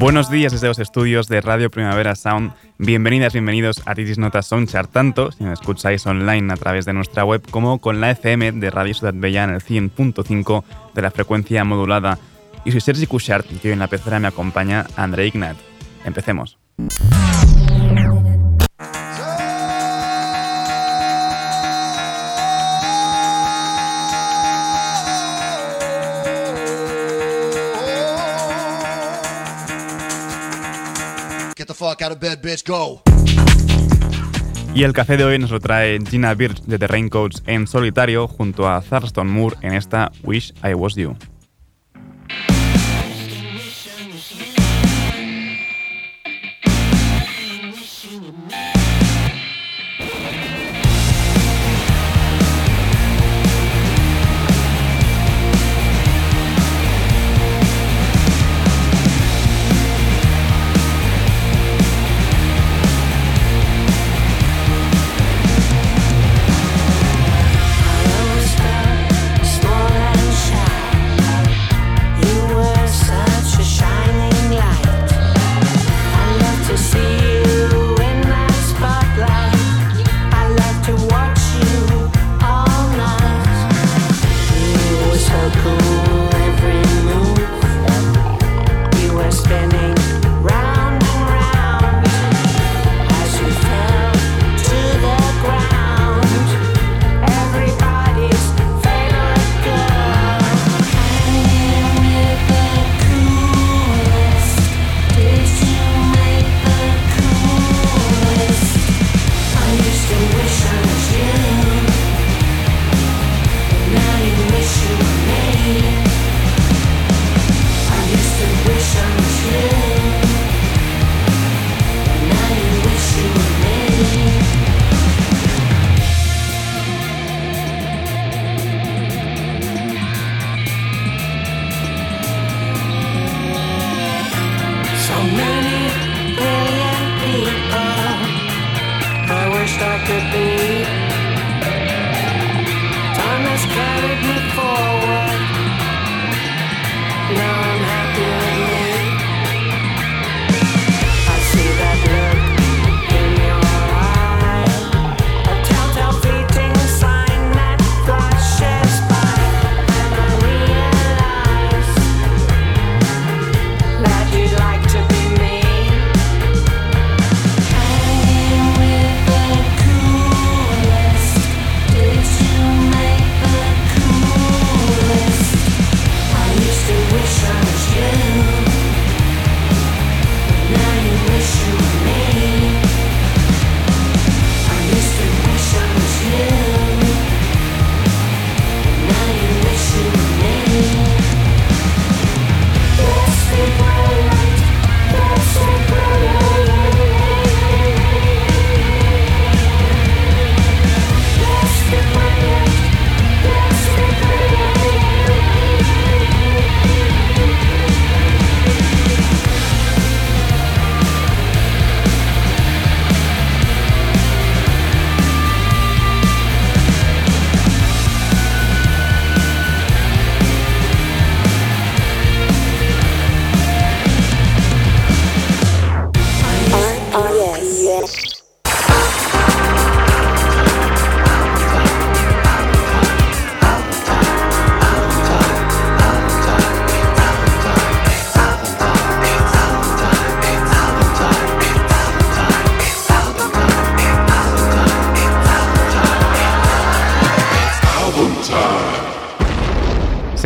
Buenos días desde los estudios de Radio Primavera Sound. Bienvenidas, bienvenidos a Titis Notas Soundchart, tanto si nos escucháis online a través de nuestra web como con la FM de Radio Ciudad Bella en el 100.5 de la frecuencia modulada. Y soy Sergi Cushart y hoy en la pecera me acompaña André Ignat. Empecemos. Y el café de hoy nos lo trae Gina Birch de The Raincoats en solitario junto a Thurston Moore en esta Wish I Was You.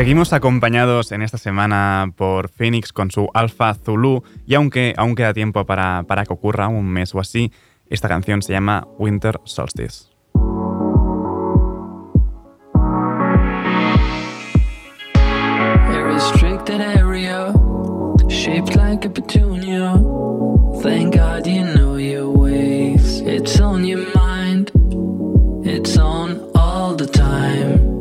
Seguimos acompañados en esta semana por Phoenix con su Alpha Zulu y aunque aún queda tiempo para, para que ocurra, un mes o así, esta canción se llama Winter Solstice. It's on your mind, it's on all the time.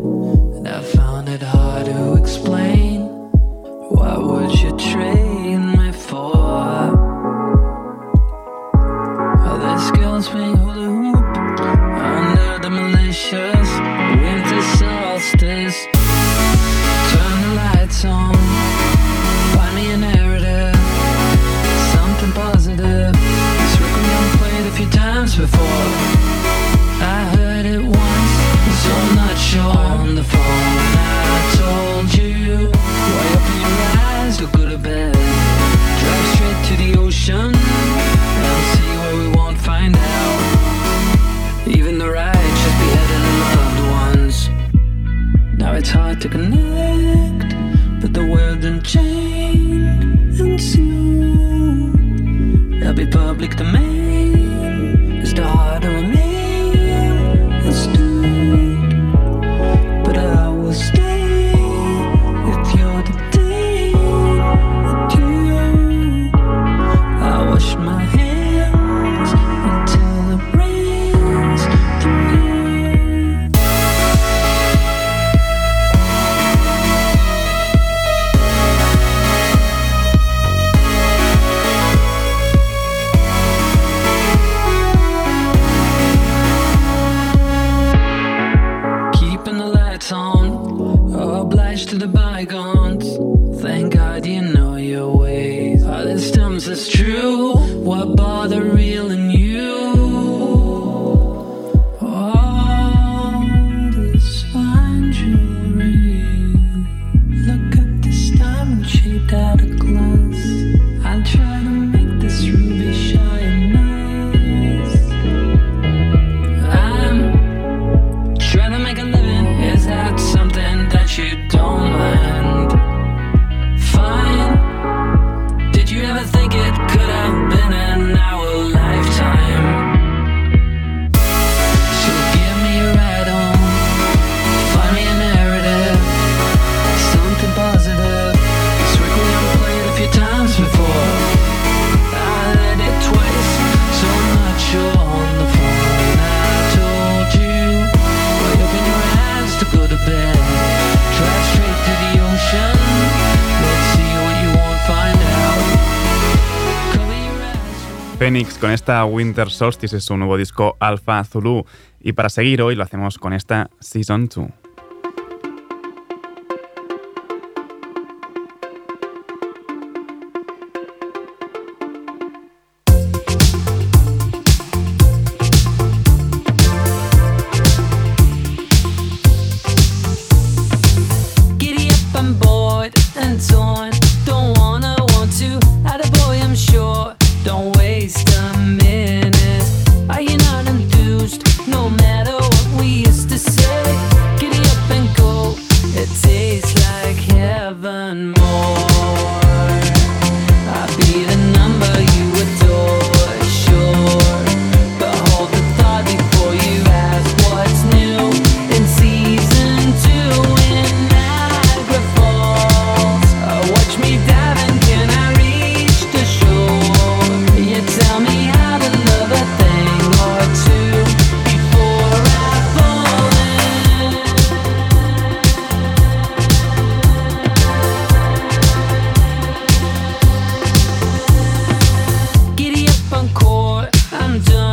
your trail. Con esta Winter Solstice es su nuevo disco Alpha Zulu. Y para seguir hoy lo hacemos con esta Season 2. Tell me how to love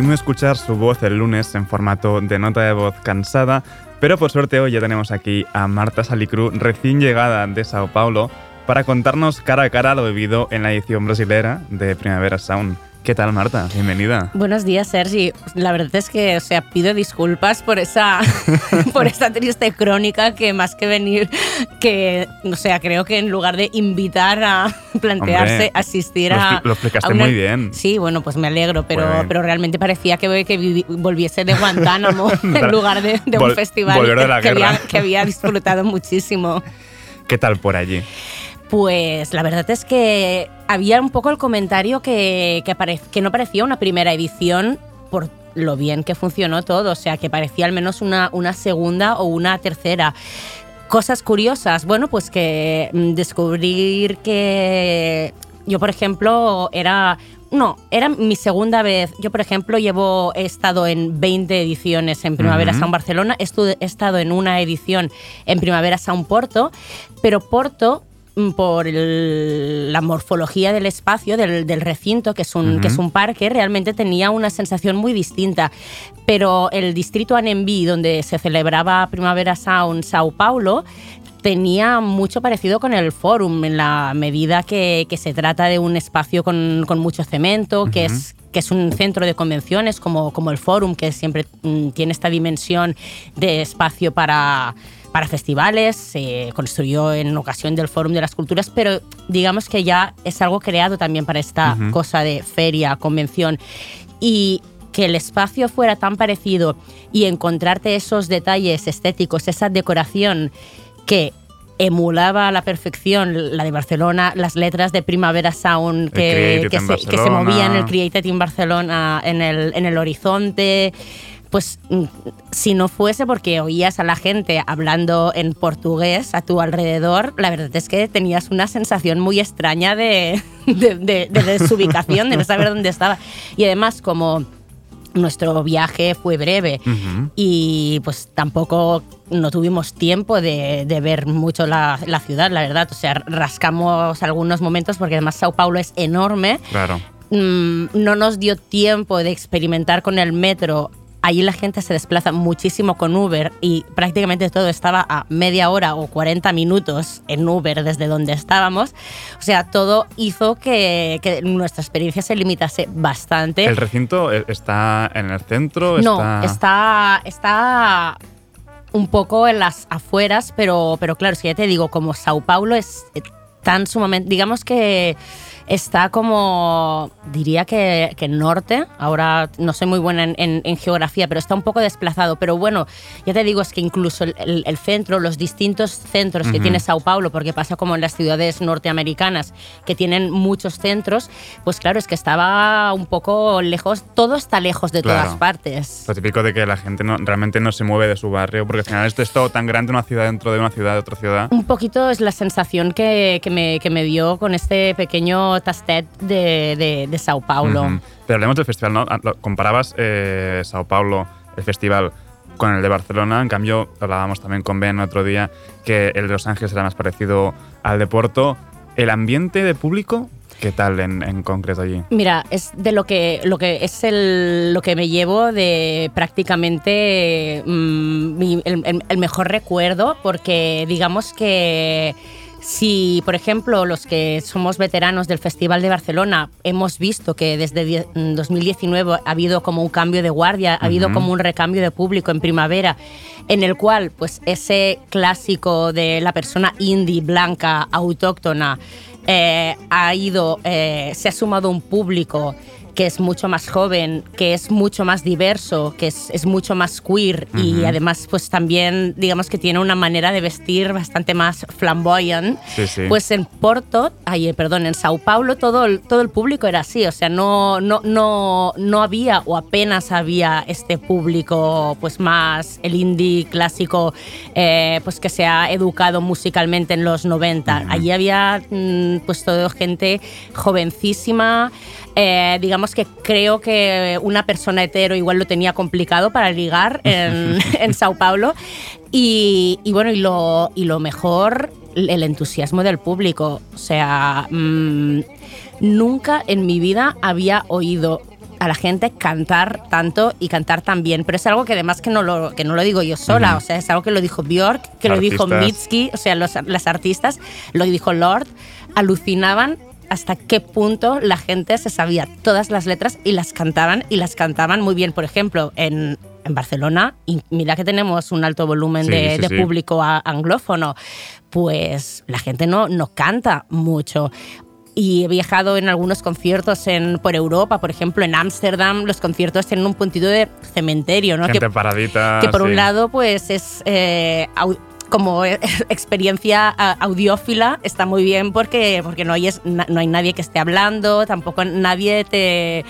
Pudimos escuchar su voz el lunes en formato de nota de voz cansada, pero por suerte hoy ya tenemos aquí a Marta Salicru, recién llegada de Sao Paulo, para contarnos cara a cara lo vivido en la edición brasilera de Primavera Sound. ¿Qué tal, Marta? Bienvenida. Buenos días, Sergi. La verdad es que, o sea, pido disculpas por esa, por esta triste crónica que más que venir, que, o sea, creo que en lugar de invitar a plantearse Hombre, asistir a... lo explicaste a una- muy bien. Sí, bueno, pues me alegro, pero, Bueno. pero realmente parecía que, que vivi- volviese de Guantánamo en lugar de, de un festival de había, que había disfrutado muchísimo. ¿Qué tal por allí? Pues la verdad es que había un poco el comentario que, que, no parecía una primera edición por lo bien que funcionó todo, o sea, que parecía al menos una, una segunda o una tercera. Cosas curiosas, bueno, pues que mm, descubrir que yo, por ejemplo, era... No, era mi segunda vez. Yo, por ejemplo, llevo, he estado en 20 ediciones en Primavera. Sound Barcelona, he estado en una edición en Primavera Sound Porto, pero Porto por el- la morfología del espacio, del, del recinto, que es, un, Ujú. que es un parque, realmente tenía una sensación muy distinta. Pero el distrito Anembi, donde se celebraba Primavera Sound Sao Paulo, tenía mucho parecido con el Forum, en la medida que, que se trata de un espacio con, con mucho cemento, que Ujú. es que es un centro de convenciones como, como el Forum, que siempre mm, tiene esta dimensión de espacio para, para festivales, se construyó en ocasión del Fórum de las Culturas, pero digamos que ya es algo creado también para esta Ujú. cosa de feria, convención. Y que el espacio fuera tan parecido y encontrarte esos detalles estéticos, esa decoración que emulaba a la perfección la de Barcelona, las letras de Primavera Sound que, que en se, que se movían, el Created in Barcelona en el, en el horizonte. Pues mm, si no fuese porque oías a la gente hablando en portugués a tu alrededor, la verdad es que tenías una sensación muy extraña de, de, de- de desubicación, de no saber dónde estaba. Y además, como nuestro viaje fue breve y pues tampoco no tuvimos tiempo de, de ver mucho la, la ciudad, la verdad. O sea, rascamos algunos momentos porque además Sao Paulo es enorme. Claro. Mm, no nos dio tiempo de experimentar con el metro. Allí la gente se desplaza muchísimo con Uber y prácticamente todo estaba a media hora o 40 minutos en Uber desde donde estábamos. O sea, todo hizo que, que nuestra experiencia se limitase bastante. ¿El recinto eh, está en el centro? No, está... está, está un poco en las afueras, pero, pero claro, es que ya te digo, como Sao Paulo es eh, tan sumamente, digamos que está como, diría que, que norte, ahora no soy muy buena en, en- en geografía, pero está un poco desplazado, pero bueno, ya te digo, es que incluso el, el- el centro, los distintos centros que tiene Sao Paulo, porque pasa como en las ciudades norteamericanas, que tienen muchos centros, pues claro, es que estaba un poco lejos, todo está lejos de Claro. todas partes. Lo típico de que la gente no, realmente no se mueve de su barrio, porque al final esto es todo tan grande, una ciudad dentro de una ciudad, de otra ciudad. Un poquito es la sensación que que me, que me dio con este pequeño tastet de, de, de Sao Paulo. Pero hablemos del festival, ¿no? Ah, Comparabas eh, Sao Paulo, el festival, con el de Barcelona. En cambio, hablábamos también con Ben otro día que el de Los Ángeles era más parecido al de Porto. ¿El ambiente de público? ¿Qué tal en, en concreto allí? Mira, es de lo que, lo que es el, lo que me llevo de prácticamente mm, mi- el, el- el mejor recuerdo, porque digamos que si, por ejemplo, los que somos veteranos del Festival de Barcelona hemos visto que desde die- mm, 2019 ha habido como un cambio de guardia, ha habido como un recambio de público en primavera, en el cual pues ese clásico de la persona indie, blanca, autóctona, eh, ha ido, eh, se ha sumado un público que es mucho más joven, que es mucho más diverso, que es, es mucho más queer y además pues también digamos que tiene una manera de vestir bastante más flamboyant. Sí, sí. Pues en Porto, ay, eh, perdón, en Sao Paulo todo el, todo el público era así, o sea, no, no, no, no había o apenas había este público pues más el indie clásico eh, pues que se ha educado musicalmente en los 90. Allí había mm, pues todo gente jovencísima, eh, digamos que creo que una persona hetero igual lo tenía complicado para ligar en, en Sao Paulo. Y, y bueno, y lo, y lo mejor, el entusiasmo del público. O sea, mm, nunca en mi vida había oído a la gente cantar tanto y cantar tan bien, pero es algo que además que no lo, que no lo digo yo sola, Ujú. o sea, es algo que lo dijo Björk, que lo dijo Artistas. Mitski, o sea, los, las artistas, lo dijo Lord, alucinaban hasta qué punto la gente se sabía todas las letras y las cantaban y las cantaban muy bien. Por ejemplo, en, en Barcelona, y mira que tenemos un alto volumen Sí, de, sí, de sí. público anglófono, pues la gente no, no canta mucho. Y he viajado en algunos conciertos en, por Europa, por ejemplo, en Ámsterdam, los conciertos tienen un puntito de cementerio, ¿no? Gente Que- paradita. que por sí. un lado pues es eh, como eh, experiencia audiófila está muy bien porque, porque no, hay, es- na- no hay nadie que esté hablando, tampoco nadie te...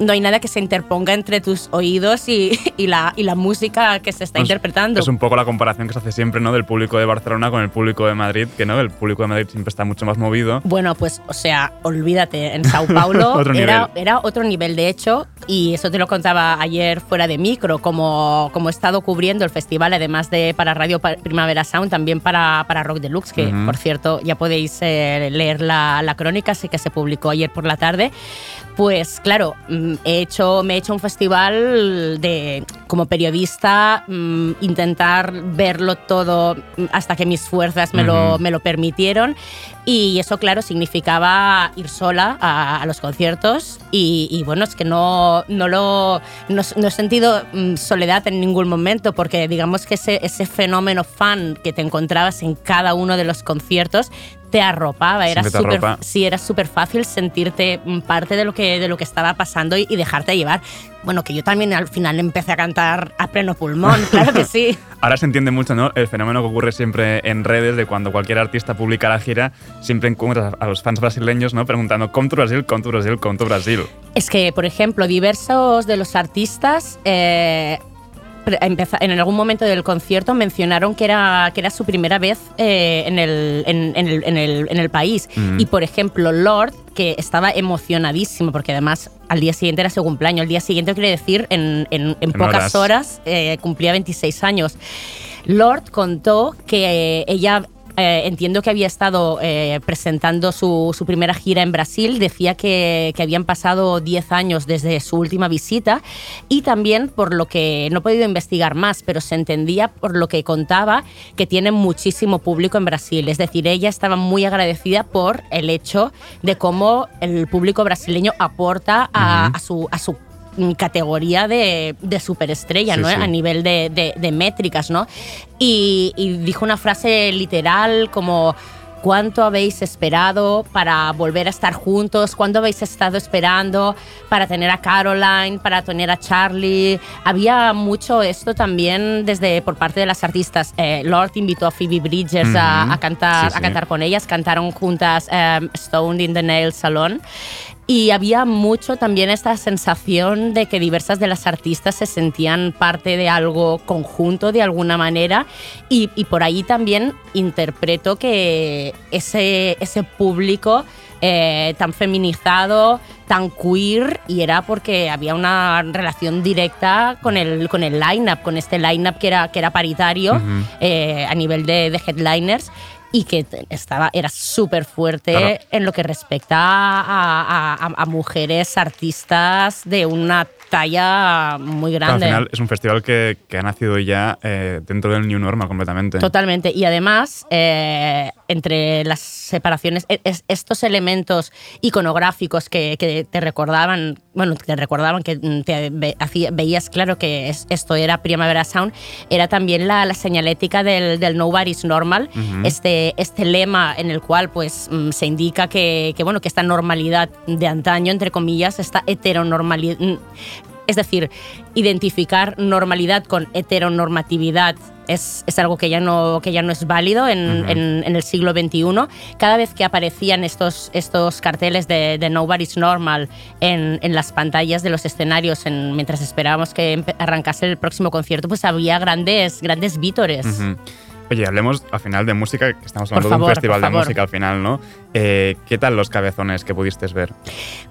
No hay nada que se interponga entre tus oídos y, y la, y la música que se está Pues interpretando. Es un poco la comparación que se hace siempre, ¿no? Del público de Barcelona con el público de Madrid, que no, el público de Madrid siempre está mucho más movido. Bueno, pues, o sea, olvídate, en Sao Paulo Otro era, era otro nivel, de hecho, y eso te lo contaba ayer fuera de micro, como, como he estado cubriendo el festival, además de para Radio Pa- Sound, también para, para Rock Deluxe, que por cierto ya podéis eh, leer la, la crónica, así que se publicó ayer por la tarde. Pues claro, mm, he hecho, me he hecho un festival de, como periodista, mm, intentar verlo todo mm, hasta que mis fuerzas me, lo, Ujú. me lo permitieron. Y eso, claro, significaba ir sola a, a los conciertos. Y, y bueno, es que no, no, lo, no, no he sentido soledad en ningún momento, porque digamos que ese, ese fenómeno fan que te encontrabas en cada uno de los conciertos te arropaba. Era Siempre te súper arropa. sí, era súper fácil sentirte parte de lo que, de lo que estaba pasando y, y dejarte llevar. Bueno, que yo también al final empecé a cantar a pleno pulmón, claro que sí. Ahora se entiende mucho, ¿no? El fenómeno que ocurre siempre en redes de cuando cualquier artista publica la gira, siempre encuentras a los fans brasileños, ¿no? Preguntando, ¿com tu Brasil? ¿com tu Brasil? ¿com tu Brasil? Es que, por ejemplo, diversos de los artistas eh, en algún momento del concierto mencionaron que era, que era su primera vez eh, en, el, en, en el, en el- en el país. Mm. Y, por ejemplo, Lord, que estaba emocionadísimo, porque además al día siguiente era su cumpleaños. El día siguiente, quiere decir, en, pocas horas. horas eh, cumplía 26 años. Lord contó que eh, ella eh, entiendo que había estado eh, presentando su, su primera gira en Brasil, decía que, que habían pasado 10 años desde su última visita y también por lo que no he podido investigar más, pero se entendía por lo que contaba que tiene muchísimo público en Brasil. Es decir, ella estaba muy agradecida por el hecho de cómo el público brasileño aporta a, Ujú. a su, a su categoría de, de superestrella, Sí, ¿no? sí. A nivel de, de- de métricas, ¿no? Y, y dijo una frase literal como ¿Cuánto habéis esperado para volver a estar juntos? ¿Cuánto habéis estado esperando para tener a Caroline, para tener a Charlie? Había mucho esto también desde por parte de las artistas. Eh, Lord invitó a Phoebe Bridgers a, cantar, Sí, a cantar con ellas. Cantaron juntas Stoned in the Nail Salon. Y había mucho también esta sensación de que diversas de las artistas se sentían parte de algo conjunto de alguna manera. Y, y por ahí también interpreto que ese, ese público eh, tan feminizado, tan queer, y era porque había una relación directa con el, con el line-up, con este line-up que era, que era paritario eh, a nivel de, de headliners y que estaba, era súper fuerte Claro. en lo que respecta a, a- a mujeres artistas de una talla muy Claro, al grande. final es un festival que, que ha nacido ya eh, dentro del New Normal completamente. Totalmente. Y además, eh, entre las separaciones, e- es- estos elementos iconográficos que, que te recordaban, bueno, que te recordaban que mm, te ve- hacía- veías claro que es- esto era Primavera Sound, era también la, la señalética del, del Nobody's Normal, este, este lema en el cual pues mm, se indica que, que, bueno, que esta normalidad de antaño, entre comillas, esta heteronormalidad es decir, identificar normalidad con heteronormatividad es, es algo que ya no, que ya no es válido en, en- en el siglo XXI. Cada vez que aparecían estos, estos carteles de, de Nobody's Normal en, en las pantallas de los escenarios en- mientras esperábamos que arrancase el próximo concierto, pues había grandes, grandes vítores. Ujú. Oye, hablemos al final de música, que estamos hablando de favor, un festival de música al final, ¿no? Eh, ¿Qué tal los cabezones que pudiste ver?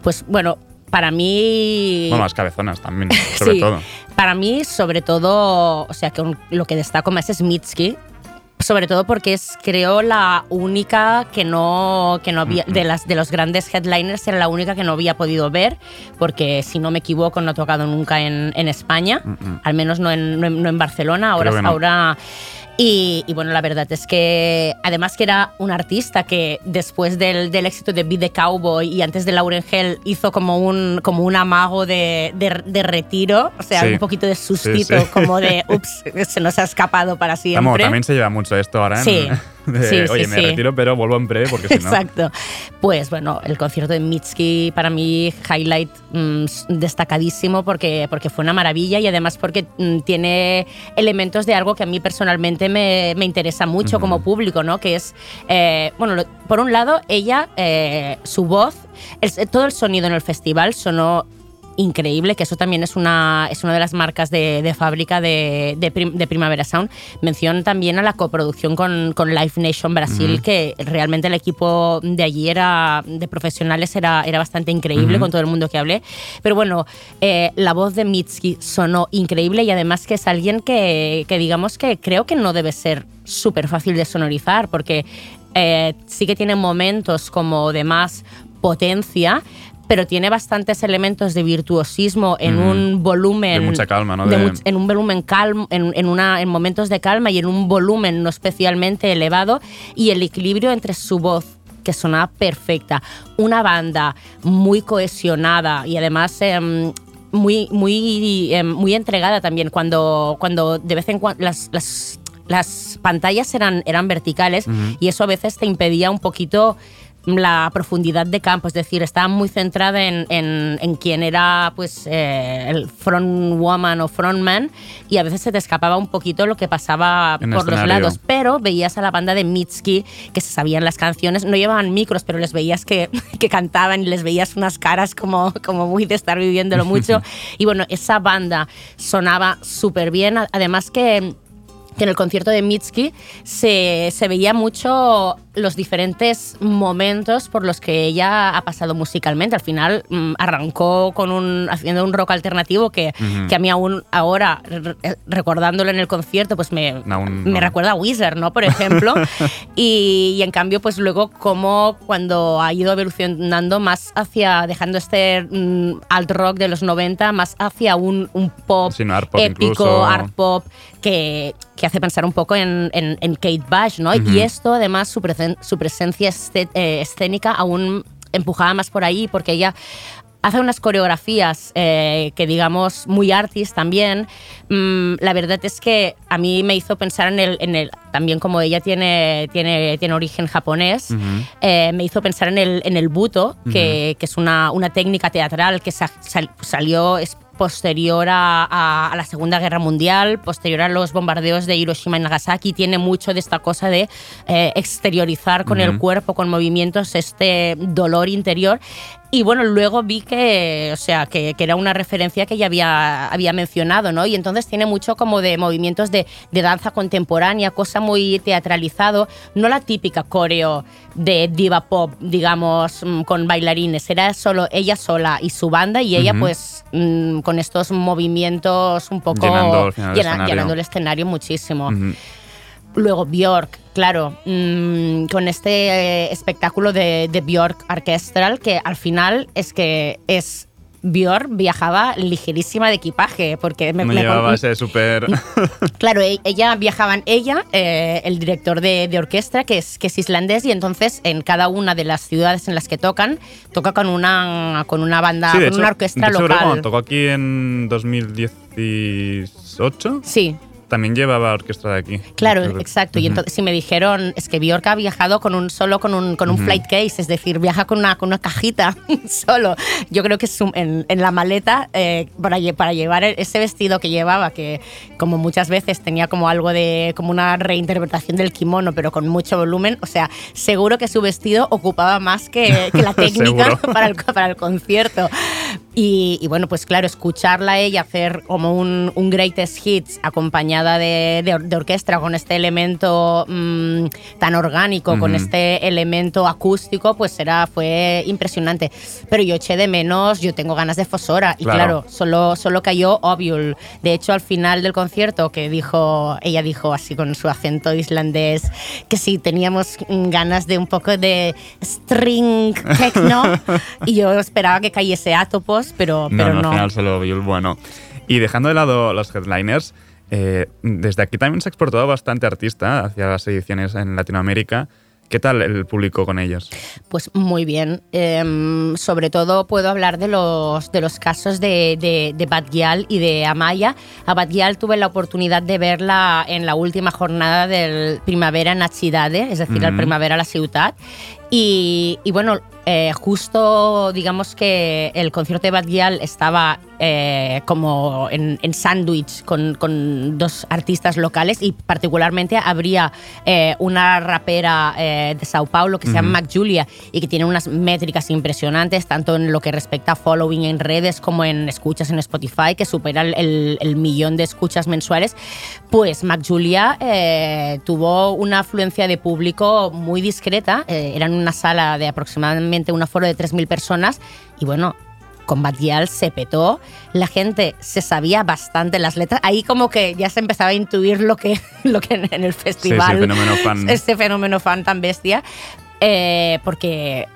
Pues bueno, para mí... Bueno, las cabezonas también, sobre Sí. todo. Para mí, sobre todo, o sea, que lo que destaco más es Mitski. Sobre todo porque es, creo, la única que no, que no había, de, las, de los grandes headliners, era la única que no había podido ver, porque si no me equivoco, no ha tocado nunca en, en España, al menos no en, no en- no en Barcelona. Ahora, no. ahora y, y bueno, la verdad es que además que era un artista que después del, del éxito de Be the Cowboy y antes de Lauren Hell hizo como un, como un amago de, de- de retiro, o sea, Sí. un poquito de sustito, Sí, sí. como de, ups, se nos ha escapado para siempre. Vamos, también se lleva mucho esto ahora. en- Sí. de, Sí, sí, Oye, me sí. retiro, pero vuelvo en breve porque si no. Exacto. Pues bueno, el concierto de Mitski para mí, highlight mm, s- destacadísimo porque, porque fue una maravilla y además porque mm, tiene elementos de algo que a mí personalmente me, me interesa mucho como público, ¿no? Que es, eh, bueno, lo- por un lado, ella, eh, su voz, el- todo el sonido en el festival sonó increíble, que eso también es una, es una de las marcas de, de fábrica de, de, Prim- de Primavera Sound. Mención también a la coproducción con, con Live Nation Brasil, que realmente el equipo de allí era, de profesionales era, era bastante increíble con todo el mundo que hablé. Pero bueno, eh, la voz de Mitski sonó increíble y además que es alguien que, que digamos que creo que no debe ser súper fácil de sonorizar, porque eh, sí que tiene momentos como de más potencia, pero tiene bastantes elementos de virtuosismo en un volumen. De mucha calma, ¿no? de De- en un volumen calmo, en, en una, en momentos de calma y en un volumen no especialmente elevado, y el equilibrio entre su voz que sonaba perfecta, una banda muy cohesionada y además em, muy, muy, em, muy entregada también cuando, cuando de vez en cuando las, las, las pantallas eran, eran verticales y eso a veces te impedía un poquito la profundidad de campo, es decir, estaba muy centrada en, en, en quién era pues eh, el front woman o frontman y a veces se te escapaba un poquito lo que pasaba En por los lados, pero veías a la banda de Mitski que se sabían las canciones, no llevaban micros, pero les veías que, que cantaban y les veías unas caras como, como muy de estar viviéndolo mucho. y bueno, esa banda sonaba súper bien, además que que en el concierto de Mitski se, se veía mucho los diferentes momentos por los que ella ha pasado musicalmente. Al final mm, arrancó con un, haciendo un rock alternativo que, que a mí aún ahora, re- re- recordándolo en el concierto, pues me, me no. recuerda a Wizard, ¿no? Por ejemplo. y, y en cambio, pues luego como cuando ha ido evolucionando más hacia, dejando este mm, alt rock de los 90, más hacia un, un pop Sí, no, art pop épico, incluso. art pop, que, que hace pensar un poco en, en- en Kate Bush, ¿no? Y esto, además, su, presen- su presencia eh, escénica aún empujaba más por ahí, porque ella hace unas coreografías eh, que, digamos, muy artis también. Mm, la verdad es que a mí me hizo pensar en el, en el también como ella tiene, tiene, tiene origen japonés, eh, me hizo pensar en el, en el buto, que, que es una, una técnica teatral que sa- sal- salió es posterior a, a- a la Segunda Guerra Mundial, posterior a los bombardeos de Hiroshima y Nagasaki, tiene mucho de esta cosa de eh, exteriorizar con el cuerpo, con movimientos, este dolor interior. Y bueno, luego vi que, o sea, que, que era una referencia que ya había, había mencionado, ¿no? Y entonces tiene mucho como de movimientos de, de danza contemporánea, cosa muy teatralizado, no la típica coreo de diva pop, digamos, mm, con bailarines, era solo ella sola y su banda y ella pues mm, con estos movimientos un poco Llenando el escenario. llenando el escenario muchísimo. Luego Björk, claro, mm, con este eh, espectáculo de, de Björk Orchestral, que al final es que es Björk viajaba ligerísima de equipaje, porque me, me- llevaba ese súper... Claro, e- ella viajaban ella, eh, el director de, de orquesta, que es, que es islandés, y entonces en cada una de las ciudades en las que tocan, toca con una, con una banda, Sí, con hecho, una orquesta de hecho, local. tocó aquí en 2018, Sí, también llevaba orquesta de aquí. Claro, que- exacto. Y entonces si me dijeron, es que Bjork ha viajado con un solo con un, con un flight case, es decir, viaja con una, con una cajita solo. Yo creo que en, en la maleta eh, para, para llevar ese vestido que llevaba, que como muchas veces tenía como algo de, como una reinterpretación del kimono, pero con mucho volumen. O sea, seguro que su vestido ocupaba más que, que la técnica para el, para el concierto. Y, y bueno, pues claro, escucharla ella hacer como un, un greatest hits acompañada de, de or- de orquesta con este elemento mm, tan orgánico, con Ujú. este elemento acústico, pues era, fue impresionante. Pero yo eché de menos, yo tengo ganas de Fosora. Y Claro. claro, solo, solo cayó Oviul. De hecho, al final del concierto, que dijo, ella dijo así con su acento islandés, que sí, teníamos ganas de un poco de string techno. y yo esperaba que cayese Atopos, pero, No, pero no, no. al final solo vi el bueno. Y dejando de lado los headliners, eh, desde aquí también se ha exportado bastante artista hacia las ediciones en Latinoamérica. ¿Qué tal el público con ellos? Pues muy bien. Em, sobre todo puedo hablar de los, de los casos de, de, de Bad Gyal y de Amaya. A Bad Gyal tuve la oportunidad de verla en la última jornada del Primavera en Achidade, es decir, el Mhm. Primavera a la ciudad. Y, y bueno, eh, justo digamos que el concierto de Bad Gyal estaba eh, como en, en sándwich con, con dos artistas locales y particularmente habría eh, una rapera de Sao Paulo que se llama Mac Julia y que tiene unas métricas impresionantes tanto en lo que respecta a following en redes como en escuchas en Spotify que supera el, el- millón de escuchas mensuales. Pues Mac Julia tuvo una afluencia de público muy discreta era en una sala de aproximadamente un aforo de 3.000 personas y bueno Gyal se petó, la gente se sabía bastante las letras, ahí como que ya se empezaba a intuir lo que, lo que en, el festival, fenómeno fan. este fenómeno fan tan bestia, eh, porque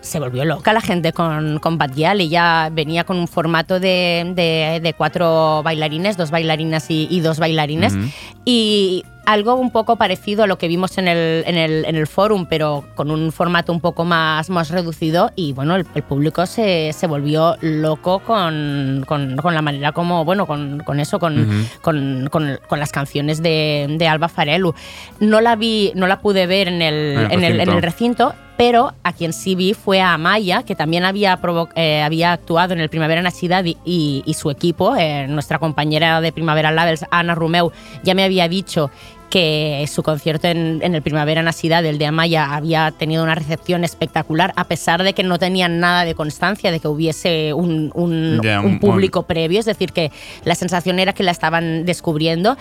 se volvió loca la gente con, con Bad Gyal, ella venía con un formato de, de- de cuatro bailarines, dos bailarinas y, y dos bailarines, y algo un poco parecido a lo que vimos en el, en el, en el forum, pero con un formato un poco más, más reducido. Y bueno, el, el público se, se volvió loco con, con, con la manera como, bueno, con, con eso, con, con, las canciones de, de Alba Farelu. No la vi, no la pude ver en el, En el en el- en recinto. Pero a quien sí vi fue a Amaya, que también había, eh, había actuado en el Primavera Nacidad y, y- y su equipo, eh, nuestra compañera de Primavera Labels, Ana Rumeu, ya me había dicho que su concierto en, en el Primavera Nacidad, el de Amaya, había tenido una recepción espectacular, a pesar de que no tenían nada de constancia de que hubiese un, un- Ya, un un- público previo, es decir, que la sensación era que la estaban descubriendo.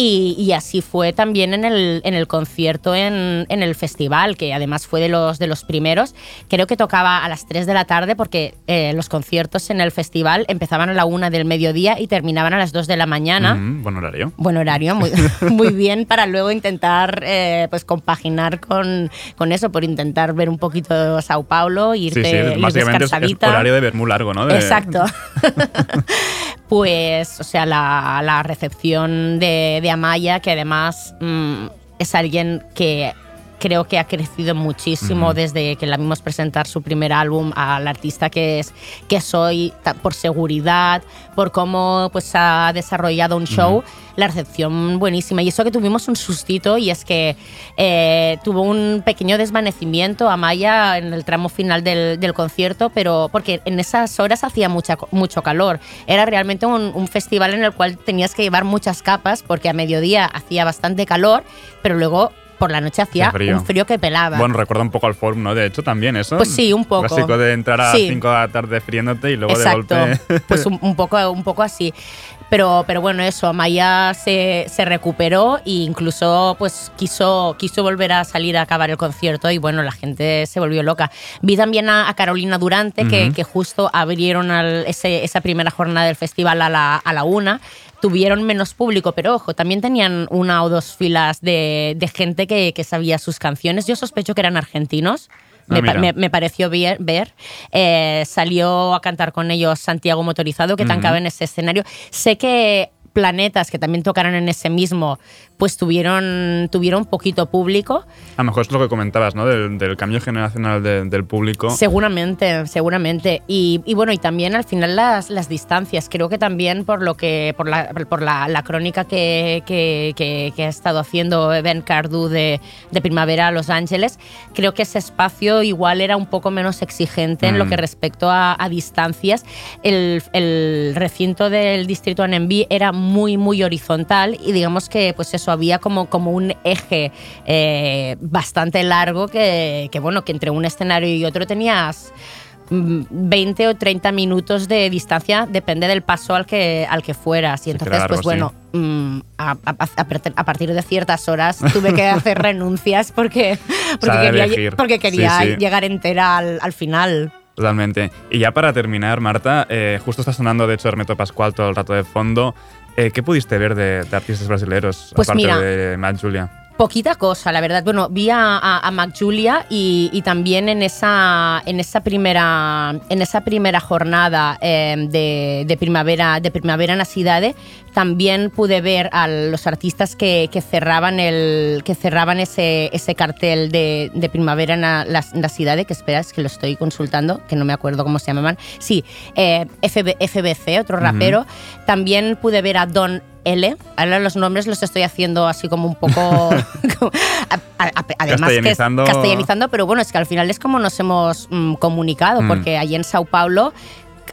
Y, y así fue también en el, en el concierto en, en el festival, que además fue de los, de los primeros. Creo que tocaba a las 3 de la tarde porque eh, los conciertos en el festival empezaban a la 1 del mediodía y terminaban a las 2 de la mañana. Ujú, buen horario. Buen horario, muy, muy bien para luego intentar eh, pues compaginar con, con eso, por intentar ver un poquito Sao Paulo, irte, Sí, sí, ir básicamente es, horario de ver muy largo, ¿no? De- Exacto. pues, o sea, la, la recepción de, de Amaya, que además mm, es alguien que creo que ha crecido muchísimo Ujú. desde que la vimos presentar su primer álbum al artista que es que soy por seguridad por cómo pues ha desarrollado un show. La recepción buenísima. Y eso que tuvimos un sustito y es que eh, tuvo un pequeño desvanecimiento a Maya en el tramo final del, del concierto pero porque en esas horas hacía mucha, mucho calor. Era realmente un, un festival en el cual tenías que llevar muchas capas porque a mediodía hacía bastante calor pero luego por la noche hacía frío. un frío que pelaba. Bueno, recuerda un poco al forum, ¿no? De hecho, también eso. Pues sí, un poco. Clásico de entrar a las Sí. 5 de la tarde friéndote y luego Exacto. de golpe. Pues un, un poco, un poco así. Pero, pero bueno, eso, Maya se, se recuperó e incluso pues quiso, quiso volver a salir a acabar el concierto y bueno, la gente se volvió loca. Vi también a, a Carolina Durante, que, Ujú. que justo abrieron al- ese- esa primera jornada del festival a la, a la una. Tuvieron menos público, pero ojo, también tenían una o dos filas de, de gente que, que sabía sus canciones. Yo sospecho que eran argentinos. Ah, Me, pareció ver. ver. Eh, salió a cantar con ellos Santiago Motorizado, que Ujú. tocaba en ese escenario. Sé que Planetas, que también tocaron en ese mismo, pues tuvieron, tuvieron poquito público. A lo mejor es lo que comentabas, ¿no? Del, del cambio generacional de- del público. Seguramente, seguramente. Y, y bueno, y también al final las, las distancias. Creo que también por lo que, por la, por la, la crónica que, que, que- que ha estado haciendo Ben Cardu de, de Primavera a Los Ángeles, creo que ese espacio igual era un poco menos exigente en lo Mm. que respecto a, a distancias. El, el recinto del distrito Anenbi era muy, muy horizontal y digamos que pues eso había como, como un eje eh, bastante largo que, que, bueno, que entre un escenario y otro tenías mm, 20 o 30 minutos de distancia, depende del paso al que, al que fueras. Y entonces, largo, pues bueno, mm, a, partir- a partir de ciertas horas tuve que hacer renuncias porque, porque Sabe quería, elegir. porque quería Sí, sí. llegar entera al, al final. Totalmente. Y ya para terminar, Marta, eh, justo está sonando, de hecho, Hermeto Pascual todo el rato de fondo. Eh, ¿Qué pudiste ver de, de artistas brasileños, Pues aparte mira. de Matt Julia? Poquita cosa, la verdad. Bueno, vi a, a, a Mac Julia y, y también en esa, en esa primera, en esa primera jornada eh, de, de primavera, de primavera en la ciudad, también pude ver a los artistas que, que cerraban el, que cerraban ese, ese cartel de, de primavera en la, la- ciudad, que espera, es que lo estoy consultando, que no me acuerdo cómo se llamaban. Sí, eh, FB FBC, otro rapero. También pude ver a Don L. Ahora los nombres los estoy haciendo así como un poco. además, que es Castellanizando. castellanizando, pero bueno, es que al final es como nos hemos mm, comunicado, Mm. porque allí en Sao Paulo,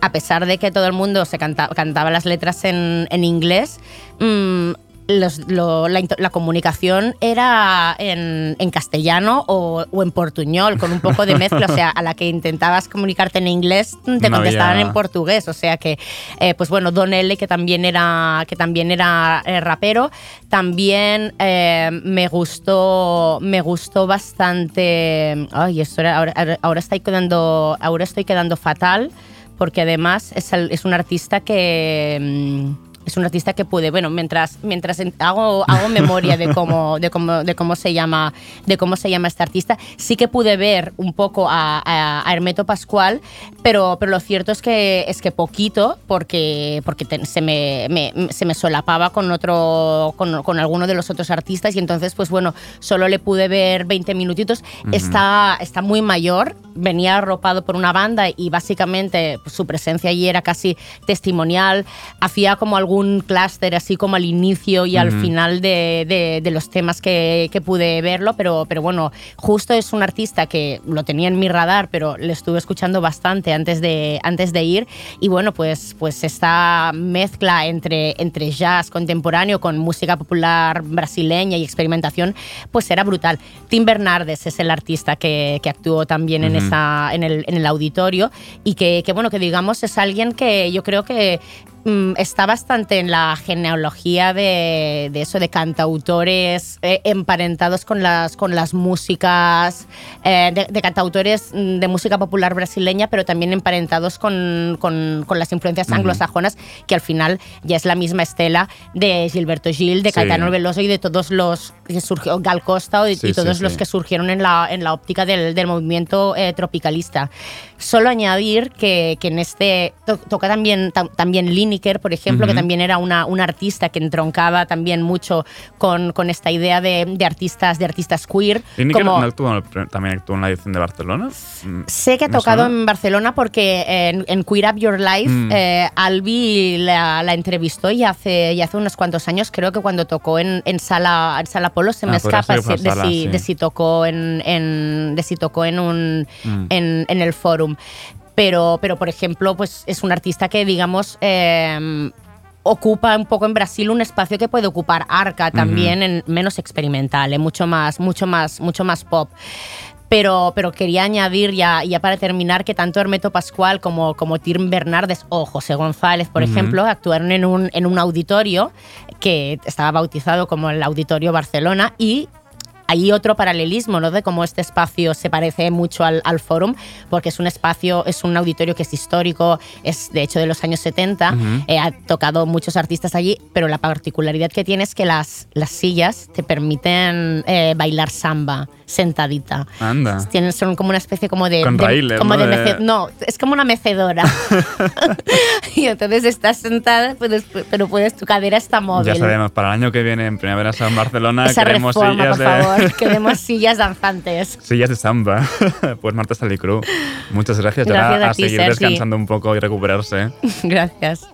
a pesar de que todo el mundo se canta- cantaba las letras en, en inglés, mm, los- lo- la, comunicación era en, en castellano o, o en portuñol, con un poco de mezcla. O sea, a la que intentabas comunicarte en inglés, te No contestaban había- en portugués. O sea que, eh, pues bueno, Don L, que también era, que también era eh, rapero, también eh, me gustó, me gustó bastante. Ay, esto era- ahora, ahora- estoy quedando, ahora estoy quedando fatal, porque además es, el- es un artista que. mm, es un artista que pude, bueno, mientras, mientras en- hago, hago memoria de cómo, de, cómo, de, cómo se llama, de cómo se llama este artista, sí que pude ver un poco a, a- a Hermeto Pascual, pero, pero lo cierto es que, es que poquito, porque, porque te- se, me, me- se me solapaba con, otro, con, con alguno de los otros artistas y entonces, pues bueno, solo le pude ver 20 minutitos. está, está muy mayor, venía arropado por una banda y básicamente pues, su presencia allí era casi testimonial, hacía como algún clúster así como al inicio y al final de, de- de los temas que, que pude verlo, pero, pero bueno, justo es un artista que lo tenía en mi radar, pero le estuve escuchando bastante antes de, antes de ir. Y bueno, pues, pues esta mezcla entre, entre jazz contemporáneo con música popular brasileña y experimentación, pues era brutal. Tim Bernardes es el artista que, que actuó también en, esa, en, el, en el auditorio y que, que, bueno, que digamos es alguien que yo creo que está bastante en la genealogía de, de eso, de cantautores eh, emparentados con las, con las músicas, eh, de, de cantautores mm, de música popular brasileña, pero también emparentados con, con- con las influencias Ujú. anglosajonas, que al final ya es la misma estela de Gilberto Gil, de Sí. Caetano Veloso y de todos los que surgió, Gal Costa y, Sí, y todos sí, los que surgieron en la, en la óptica del, del movimiento eh, tropicalista. Solo añadir que, que en este to- toca también, tam- también Lineker, por ejemplo, que Ujú. también era una, una artista que entroncaba también mucho con, con esta idea de, de artistas de artistas queer. Lineker como- no actuó también actuó en la edición de Barcelona. Sé que ha ¿me tocado suena? en Barcelona porque en, en Queer Up Your Life Mm. eh, Albi la, la entrevistó y hace, ya hace unos cuantos años, creo que cuando tocó en, en Sala, en Sala Polo, se Ah, me escapa si- de, Sala, si, sí. de si tocó en, en- de si tocó en un Mm. en, en el forum. Pero, pero, por ejemplo, pues es un artista que, digamos, eh, ocupa un poco en Brasil un espacio que puede ocupar Arca también, en menos experimental, en mucho más, mucho más, mucho más pop. Pero, pero quería añadir ya, ya para terminar que tanto Hermeto Pascual como, como Tim Bernardes o José González, por ejemplo, actuaron en un, en un auditorio que estaba bautizado como el Auditorio Barcelona y hay otro paralelismo, ¿no? De cómo este espacio se parece mucho al, al Fórum, porque es un espacio, es un auditorio que es histórico, es de hecho de los años 70, eh, ha tocado muchos artistas allí, pero la particularidad que tiene es que las, las sillas te permiten eh, bailar samba sentadita. Anda. Tienen, son como una especie como de... Con de- raíles, como ¿no? de mece- no, es como una mecedora. y entonces estás sentada, pero puedes, tu cadera está móvil. Ya sabemos, para el año que viene en Primavera en Barcelona Esa queremos reforma, sillas por de favor, queremos sillas danzantes. sillas de samba. pues Marta Salicru, muchas gracias. Gracias a a ti, seguir Sergi. descansando un poco y recuperarse. Gracias.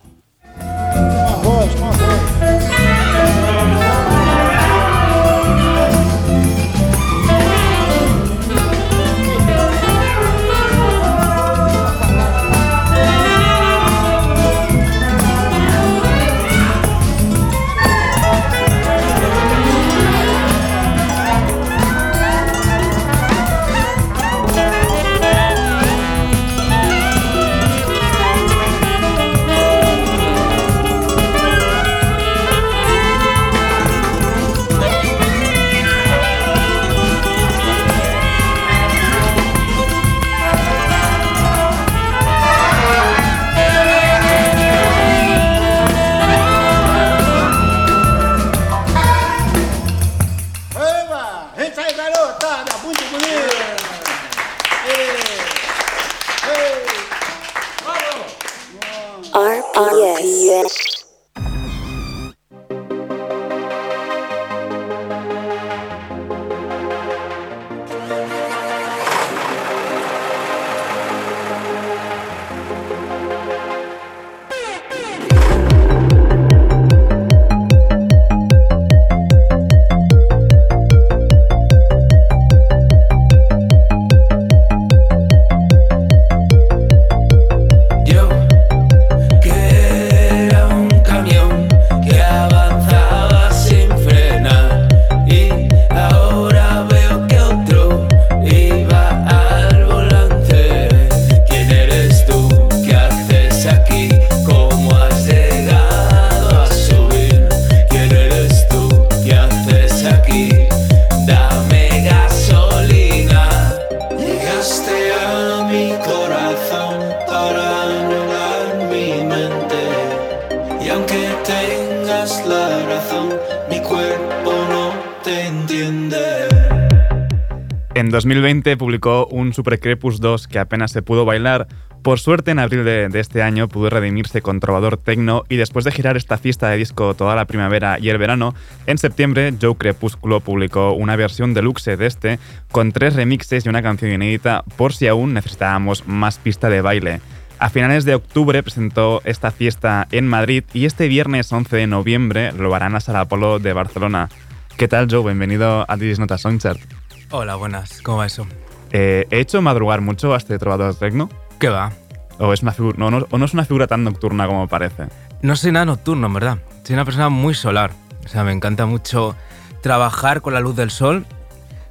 En 2020 publicó un Super Crepus 2 que apenas se pudo bailar. Por suerte, en abril de, este año pudo redimirse con Trovador Tecno y después de girar esta fiesta de disco toda la primavera y el verano, en septiembre Joe Crepúsculo publicó una versión deluxe de este con tres remixes y una canción inédita por si aún necesitábamos más pista de baile. A finales de octubre presentó esta fiesta en Madrid y este viernes 11 de noviembre lo hará en la Sala Apolo de Barcelona. ¿Qué tal, Joe? Bienvenido a This is Not a Songchart. Hola, buenas. ¿Cómo va eso? Eh, ¿He hecho madrugar mucho a este trovador tecno? ¿Qué va? ¿O, es una no, no- o no es una figura tan nocturna como parece? No soy nada nocturno, en verdad. Soy una persona muy solar. O sea, me encanta mucho trabajar con la luz del sol,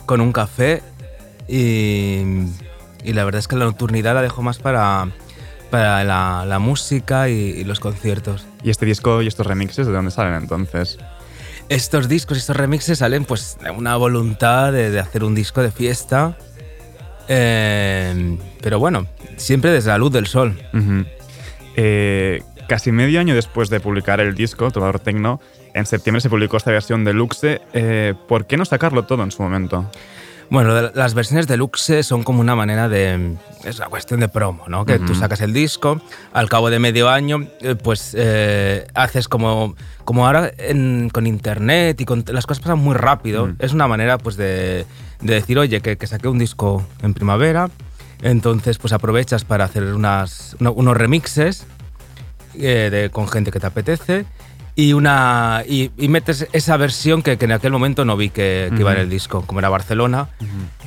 con un café y, y la verdad es que la nocturnidad la dejo más para, para la, la música y, y los conciertos. ¿Y este disco y estos remixes de dónde salen entonces? Estos discos, estos remixes salen pues de una voluntad de, de hacer un disco de fiesta. Eh, pero bueno, siempre desde la luz del sol. Eh, casi medio año después de publicar el disco, Trovador Tecno, en septiembre se publicó esta versión deluxe. Eh, ¿Por qué no sacarlo todo en su momento? Bueno, las versiones deluxe son como una manera de... Es una cuestión de promo, ¿no? Que tú sacas el disco, al cabo de medio año, eh, pues eh, haces como... Como ahora en- con internet y con las cosas pasan muy rápido, es una manera pues de, de decir, oye, que, que saqué un disco en primavera, entonces pues aprovechas para hacer unas, uno- unos remixes eh, de- con gente que te apetece y una y, y metes esa versión que, que en aquel momento no vi que, que iba en el disco, como era Barcelona,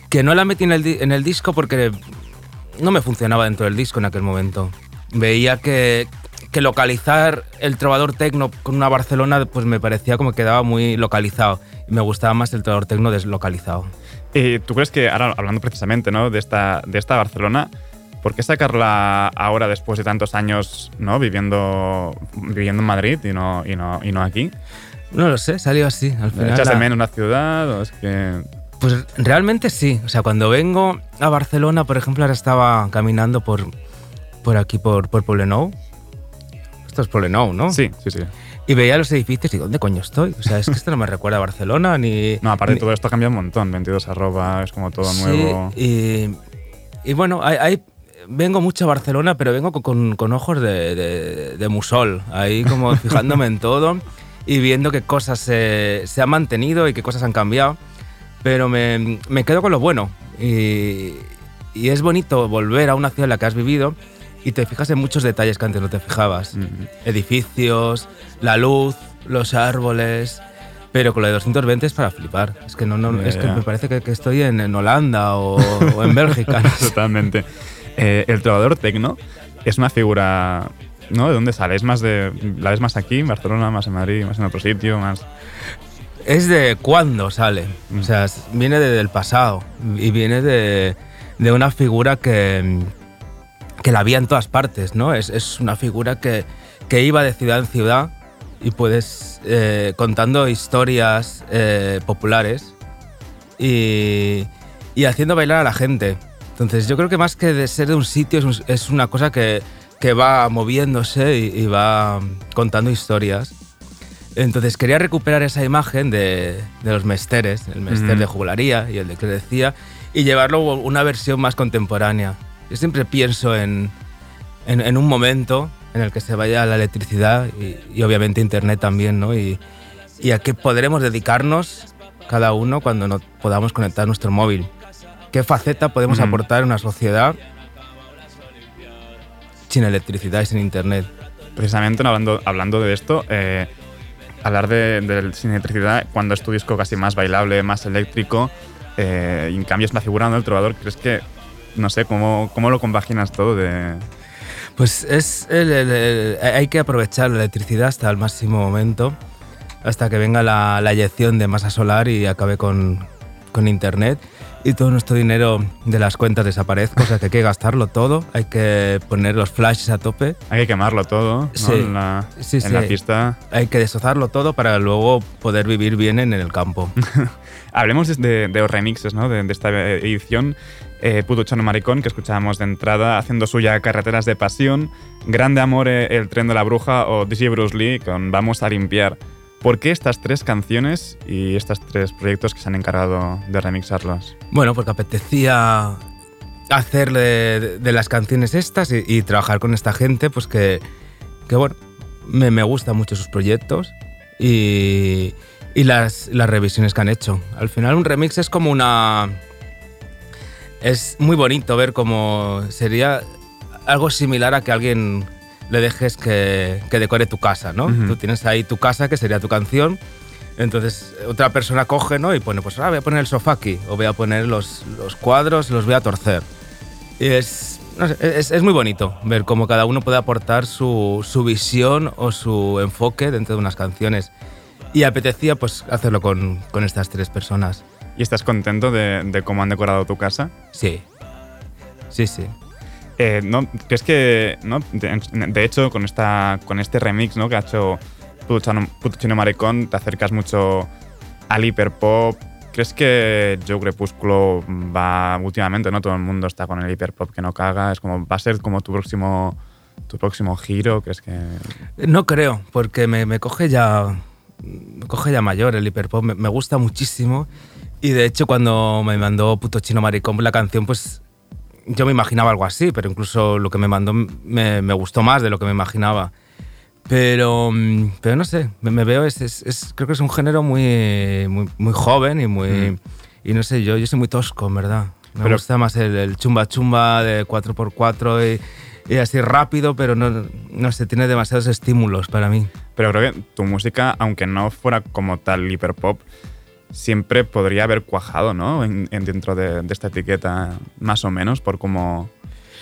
que no la metí en el, en el disco porque no me funcionaba dentro del disco en aquel momento. Veía que, que localizar el trovador tecno con una Barcelona pues me parecía como que quedaba muy localizado. Y me gustaba más el trovador tecno deslocalizado. Eh, ¿Tú crees que, ahora hablando precisamente ¿no? de, esta, de esta Barcelona, ¿por qué sacarla ahora después de tantos años ¿no? viviendo, viviendo en Madrid y no, y, no, y no aquí? No lo sé, salió así. Al final ¿Echas de la- menos una ciudad o es que...? Pues realmente sí. O sea, cuando vengo a Barcelona, por ejemplo, ahora estaba caminando por, por aquí, por, por Poblenou. Esto es Poblenou, ¿no? Sí, sí, sí. Y veía los edificios y ¿dónde coño estoy? O sea, es que esto no me recuerda a Barcelona ni... No, aparte ni- todo esto ha cambiado un montón. 22 arroba, es como todo Sí, nuevo. y, y bueno, hay, hay- vengo mucho a Barcelona, pero vengo con, con- ojos de, de- de musol, ahí como fijándome en todo y viendo qué cosas se, se han mantenido y qué cosas han cambiado. Pero me, me quedo con lo bueno. Y, y es bonito volver a una ciudad en la que has vivido y te fijas en muchos detalles que antes no te fijabas. Edificios, la luz, los árboles. Pero con lo de 220 es para flipar. Es que no, no Ya, es que me parece que, que estoy en, en Holanda o, o en Bélgica. Totalmente. Eh, el trovador tecno es una figura... ¿No? ¿De dónde sale? ¿Es más de... ¿La ves más aquí, en Barcelona, más en Madrid, más en otro sitio, más...? es de cuándo sale. O sea, viene de- del pasado y viene de, de una figura que, que la había en todas partes, ¿no? Es, es una figura que, que iba de ciudad en ciudad y puedes eh, contando historias eh, populares y, y haciendo bailar a la gente. Entonces yo creo que más que de ser de un sitio es, un- es una cosa que, que va moviéndose y, y va contando historias. Entonces quería recuperar esa imagen de, de los mesteres, el mester Ujú. de jugularía y el de que decía, y llevarlo a una versión más contemporánea. Yo siempre pienso en, en, en un momento en el que se vaya la electricidad y, y obviamente internet también, ¿no? Y, y a qué podremos dedicarnos cada uno cuando no podamos conectar nuestro móvil. ¿Qué faceta podemos aportar en una sociedad sin electricidad y sin internet? Precisamente hablando, hablando de esto, eh, hablar de, sin electricidad, cuando es tu disco casi más bailable, más eléctrico, eh, y en cambio es una figura del trovador, ¿crees que, no sé, cómo, cómo lo compaginas todo de... Pues es el- el- el- hay que aprovechar la electricidad hasta el máximo momento, hasta que venga la, la eyección de masa solar y acabe con, con internet. Y todo nuestro dinero de las cuentas desaparezca, o sea que hay que gastarlo todo, hay que poner los flashes a tope, Hay que quemarlo todo ¿no? Sí. en, la, Sí, en sí. la pista. hay que destrozarlo todo para luego poder vivir bien en el campo. Hablemos de, los remixes ¿no? de, de esta edición. Eh, Puto Chano Maricón, que escuchábamos de entrada, haciendo suya Carreteras de Pasión, Grande Amore, El Tren de la Bruja o DJ Bruce Lee con Vamos a Limpiar. ¿Por qué estas tres canciones y estos tres proyectos que se han encargado de remixarlos? Bueno, porque apetecía hacerle de, las canciones estas y, y trabajar con esta gente, pues que, que bueno, me, me gustan mucho sus proyectos y, y las, las revisiones que han hecho. Al final un remix es como una... Es muy bonito ver cómo sería algo similar a que alguien le dejes que, que decore tu casa, ¿no? Ujú. Tú tienes ahí tu casa, que sería tu canción, entonces otra persona coge ¿no? y pone, pues ah, voy a poner el sofá aquí, o voy a poner los, los cuadros, los voy a torcer. Y es, no sé, es, es muy bonito ver cómo cada uno puede aportar su, su visión o su enfoque dentro de unas canciones. Y apetecía pues hacerlo con, con estas tres personas. ¿Y estás contento de, de cómo han decorado tu casa? Sí, sí, sí. Eh. ¿Crees que, no? de, hecho, con, esta, con este remix ¿no? que ha hecho Puto Chano, Puto Chino Maricón, te acercas mucho al hiperpop. ¿Crees que Joe Crepúsculo va últimamente, no? Todo el mundo está con el hiperpop que no caga. Es como, ¿va a ser como tu próximo, tu próximo giro? ¿Crees que...? No creo, porque me, me coge ya me coge ya mayor el hiperpop, me, me gusta muchísimo. Y de hecho, cuando me mandó Puto Chino Maricón la canción, pues yo me imaginaba algo así, pero incluso lo que me mandó me, me gustó más de lo que me imaginaba. Pero, mm, pero no sé, me, me veo, es, es- es- creo que es un género muy, muy, muy joven y muy. Mm. Y no sé, yo, yo soy muy tosco, en verdad. Me Pero- gusta más el, el chumba chumba de 4x4 y, y así rápido, pero no, no sé, tiene demasiados estímulos para mí. Pero creo que tu música, aunque no fuera como tal hiperpop, siempre podría haber cuajado, ¿no? En, en dentro de, de esta etiqueta, más o menos, por cómo...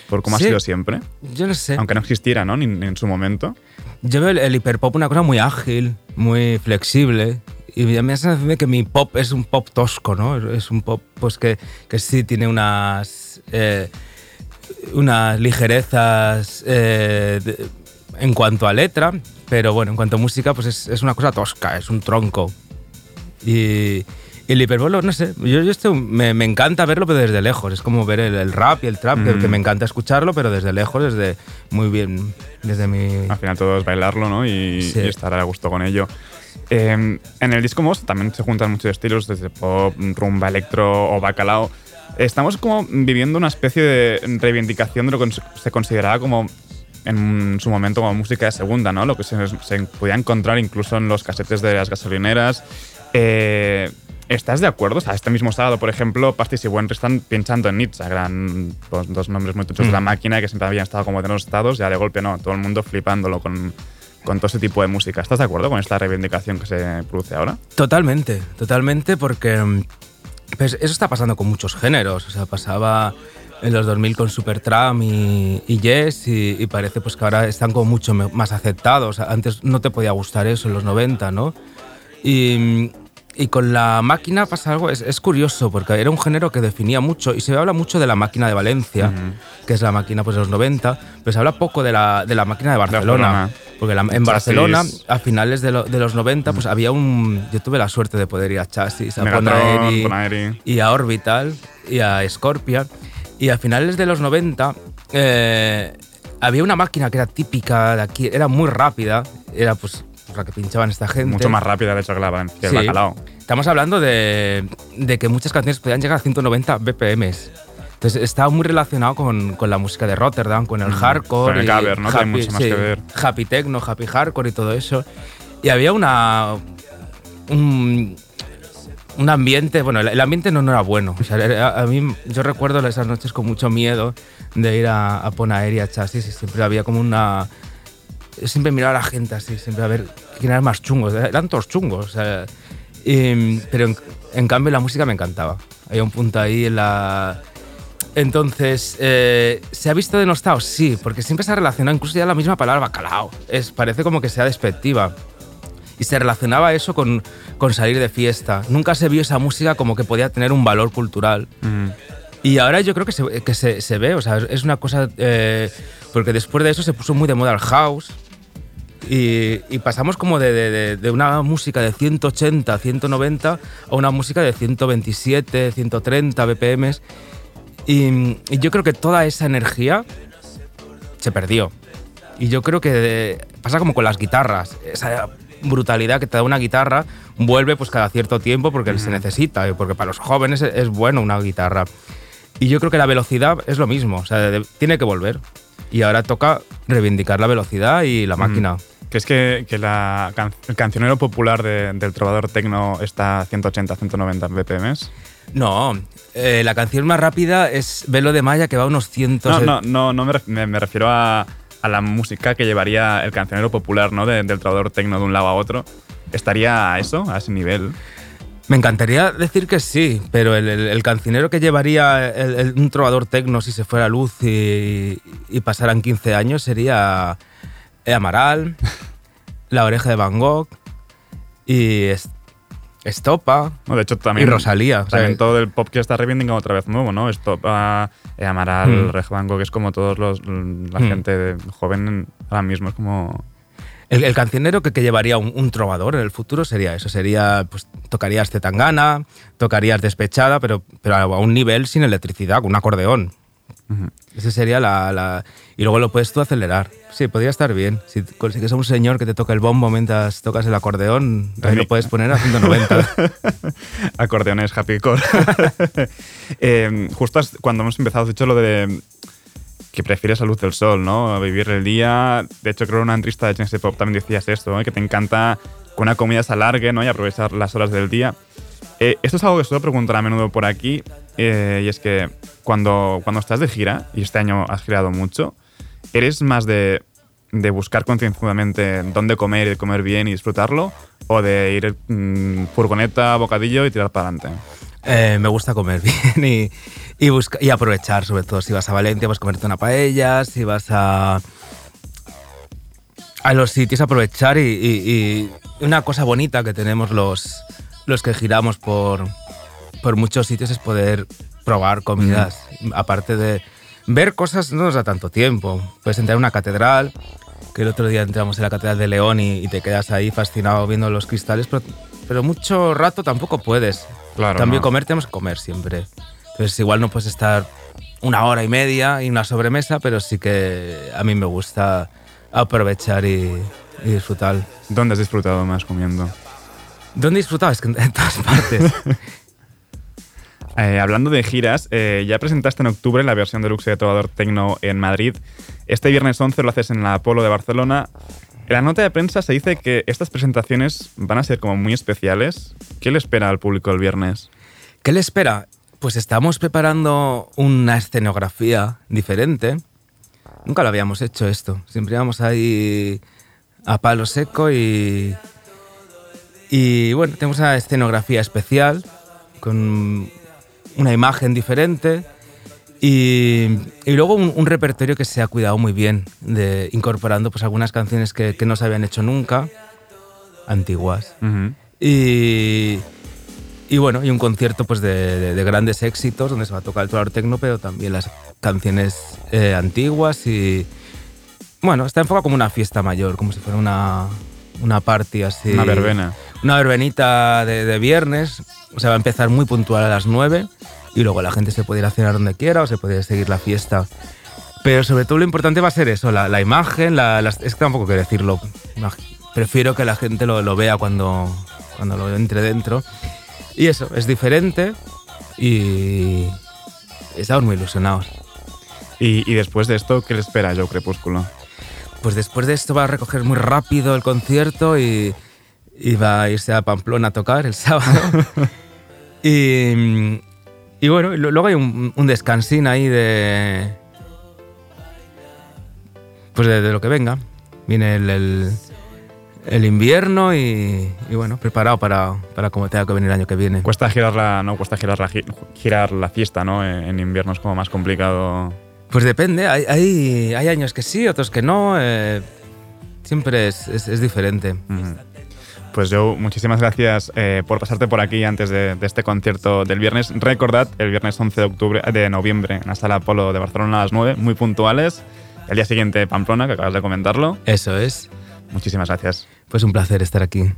por cómo Sí. ha sido siempre, Yo no sé. aunque no existiera, ¿no? Ni, ni en su momento. Yo veo el, el hiperpop una cosa muy ágil, muy flexible. Y me da la sensación de que mi pop es un pop tosco, ¿no? Es un pop pues que, que sí tiene unas, eh, unas ligerezas eh, de- en cuanto a letra, pero bueno, en cuanto a música, pues es, es una cosa tosca, es un tronco. Y, y el hiperbolo, no sé, yo, yo esto me, me encanta verlo, pero desde lejos. Es como ver el, el rap y el trap, que, Mm. que me encanta escucharlo, pero desde lejos, desde muy bien, desde mi... Al final todo es bailarlo, ¿no? Y, Sí. y estar a gusto con ello. Eh, en el disco Most también se juntan muchos estilos, desde pop, rumba, electro o bacalao. Estamos como viviendo una especie de reivindicación de lo que se consideraba como en su momento como música de segunda, ¿no? Lo que se, se podía encontrar incluso en los casetes de las gasolineras. Eh, ¿Estás de acuerdo? O sea, este mismo sábado, por ejemplo, Pastis y Wenry están pinchando en Nizza, gran, pues, dos nombres muy tochos de la Mm. máquina que siempre habían estado como estados, ya de golpe no, todo el mundo flipándolo con, con todo ese tipo de música. ¿Estás de acuerdo con esta reivindicación que se produce ahora? Totalmente, totalmente, porque mm, pues, eso está pasando con muchos géneros. O sea, pasaba en los 2000 con Supertram y, y Yes, y, y parece pues, que ahora están como mucho más aceptados. Antes no te podía gustar eso en los 90, ¿no? Y, y con la máquina pasa algo, es, es curioso, porque era un género que definía mucho, y se habla mucho de la máquina de Valencia, que es la máquina pues, de los 90, pero se habla poco de la, de la máquina de Barcelona. Porque la- en Chasis. Barcelona, a finales de, lo- de los 90, pues había un. Yo tuve la suerte de poder ir a Chasis, a Megatron, y a Orbital y a Scorpia. Y a finales de los 90 eh, había una máquina que era típica de aquí, era muy rápida, era pues la que pinchaban esta gente. Mucho más rápida, de hecho, que, la, que el Sí. bacalao. Estamos hablando de, de que muchas canciones podían llegar a 190 BPMs. Entonces estaba muy relacionado con, con la música de Rotterdam, con el Mm, hardcore. con el y cover, ¿no? Que hay mucho más que ver. Happy techno, happy hardcore y todo eso. Y había una. Un, un ambiente, bueno, el, el ambiente no, no era bueno. O sea, era- a, mí, yo recuerdo esas noches con mucho miedo de ir a, a Ponaeri, a Chasis, y siempre había como una. Siempre miraba a la gente así, siempre a ver quién era más chungo. Eran todos chungos. pero en, en cambio la música me encantaba. Había un punto ahí en la. Entonces, eh, ¿se ha visto denostado? Sí, porque siempre se ha relacionado, incluso ya la misma palabra bacalao. Es, parece como que sea despectiva. Y se relacionaba eso con, con salir de fiesta. Nunca se vio esa música como que podía tener un valor cultural. Mm. Y ahora yo creo que se, que se, se ve, o sea, es una cosa. eh, porque después de eso se puso muy de moda el house. Y, y pasamos como de, de- de- una música de 180, 190 a una música de 127, 130 BPMs. Y, y yo creo que toda esa energía se perdió. Y yo creo que de- pasa como con las guitarras. Esa brutalidad que te da una guitarra vuelve pues cada cierto tiempo porque se necesita, y porque para los jóvenes es, es bueno una guitarra. Y yo creo que la velocidad es lo mismo, o sea, de- tiene que volver. Y ahora toca reivindicar la velocidad y la máquina. ¿Crees que, que la can- el cancionero popular de- del trovador tecno está a 180, 190 BPMs? No, eh, la canción más rápida es Velo de Maya que va a unos cientos. No, no, no, no me, ref- me- me refiero a, a la música que llevaría el cancionero popular ¿no? De- del trovador tecno de un lado a otro. ¿Estaría a eso, a ese nivel? Me encantaría decir que sí, pero el, el- el cancionero que llevaría el- un trovador tecno si se fuera a luz y, y pasaran 15 años sería Amaral, La Oreja de Van Gogh y Es- Estopa No, de hecho, también. y Rosalía. O sea, También todo el pop que está reivindicando otra vez nuevo, ¿no? Esto, uh, Amaral, Mm. Reg Van Gogh, es como todos los. La Mm. gente joven ahora mismo es como. El, el cancionero que, que llevaría un, un trovador en el futuro sería eso. Sería, pues, tocarías Zetangana, tocarías Despechada, pero, pero a un nivel sin electricidad, con un acordeón. Ese sería la, la- Y luego lo puedes tú acelerar. Sí, podría estar bien. Si consigues a un señor que te toca el bombo mientras tocas el acordeón, ahí lo puedes poner a 190. Acordeones happy core. Eh, justo cuando hemos empezado, has dicho lo de que prefieres la luz del sol, ¿no? Vivir el día. De hecho, creo que una entrevista de Genesis Pop también decías esto, ¿eh? que te encanta que una comida se alargue ¿no? y aprovechar las horas del día. Eh, esto es algo que suelo preguntar a menudo por aquí, eh, y es que cuando, cuando estás de gira, y este año has girado mucho, ¿eres más de, de buscar concienzudamente dónde comer y comer bien y disfrutarlo? ¿O de ir mm, furgoneta, bocadillo y tirar para adelante? Eh, me gusta comer bien y, y, busca- y aprovechar, sobre todo si vas a Valencia, pues comerte una paella, si vas a, a los sitios, aprovechar y, y- y una cosa bonita que tenemos los, los que giramos por, por muchos sitios es poder probar comidas, aparte de ver cosas no nos da tanto tiempo. Puedes entrar a una catedral, que el otro día entramos en la Catedral de León y, y te quedas ahí fascinado viendo los cristales, pero, pero mucho rato tampoco puedes. Claro, También no. comer tenemos que comer siempre. Entonces igual no puedes estar una hora y media y una sobremesa, pero sí que a mí me gusta aprovechar y, y disfrutar. ¿Dónde has disfrutado más comiendo? ¿Dónde he disfrutado? Es que en todas partes. Eh, hablando de giras, eh, ya presentaste en octubre la versión deluxe de Trovador Tecno en Madrid. Este viernes 11 lo haces en la Apolo de Barcelona. En la nota de prensa se dice que estas presentaciones van a ser como muy especiales. ¿Qué le espera al público el viernes? ¿Qué le espera? Pues estamos preparando una escenografía diferente. Nunca lo habíamos hecho esto. Siempre íbamos ahí a palo seco y. Y bueno, tenemos una escenografía especial con una imagen diferente y, y luego un, un repertorio que se ha cuidado muy bien, de, incorporando pues algunas canciones que, que no se habían hecho nunca, antiguas. Y, y bueno, y un concierto pues de, de- de grandes éxitos donde se va a tocar el trovador tecno, pero también las canciones eh, antiguas y bueno, está enfocado como una fiesta mayor, como si fuera una, una party así. Una verbena. Una verbenita de, de viernes, o sea, va a empezar muy puntual a las 9 y luego la gente se puede ir a cenar donde quiera o se puede seguir la fiesta. Pero sobre todo lo importante va a ser eso, la, la imagen, la, las- es que tampoco quiero decirlo. Prefiero que la gente lo, lo vea cuando, cuando lo entre dentro. Y eso, es diferente y estamos muy ilusionados. Y, y después de esto, ¿qué le espera Joe Crepúsculo? Pues después de esto va a recoger muy rápido el concierto y, va a irse a Pamplona a tocar el sábado. y, y bueno, luego hay un, un descansín ahí de. Pues de, lo que venga. Viene el, el- invierno y, y bueno, preparado para, para como tenga que venir el año que viene. Cuesta girar la, no, cuesta girar la, gi- girar la fiesta, ¿no? En invierno es como más complicado. Pues depende, hay, hay, hay años que sí, otros que no. eh, siempre es, es- es diferente. Pues Joe, muchísimas gracias eh, por pasarte por aquí antes de, de este concierto del viernes. Recordad, el viernes 11 de, octubre, de noviembre en la Sala Apolo de Barcelona a las 9, muy puntuales. El día siguiente Pamplona, que acabas de comentarlo. Eso es. Muchísimas gracias. Pues un placer estar aquí.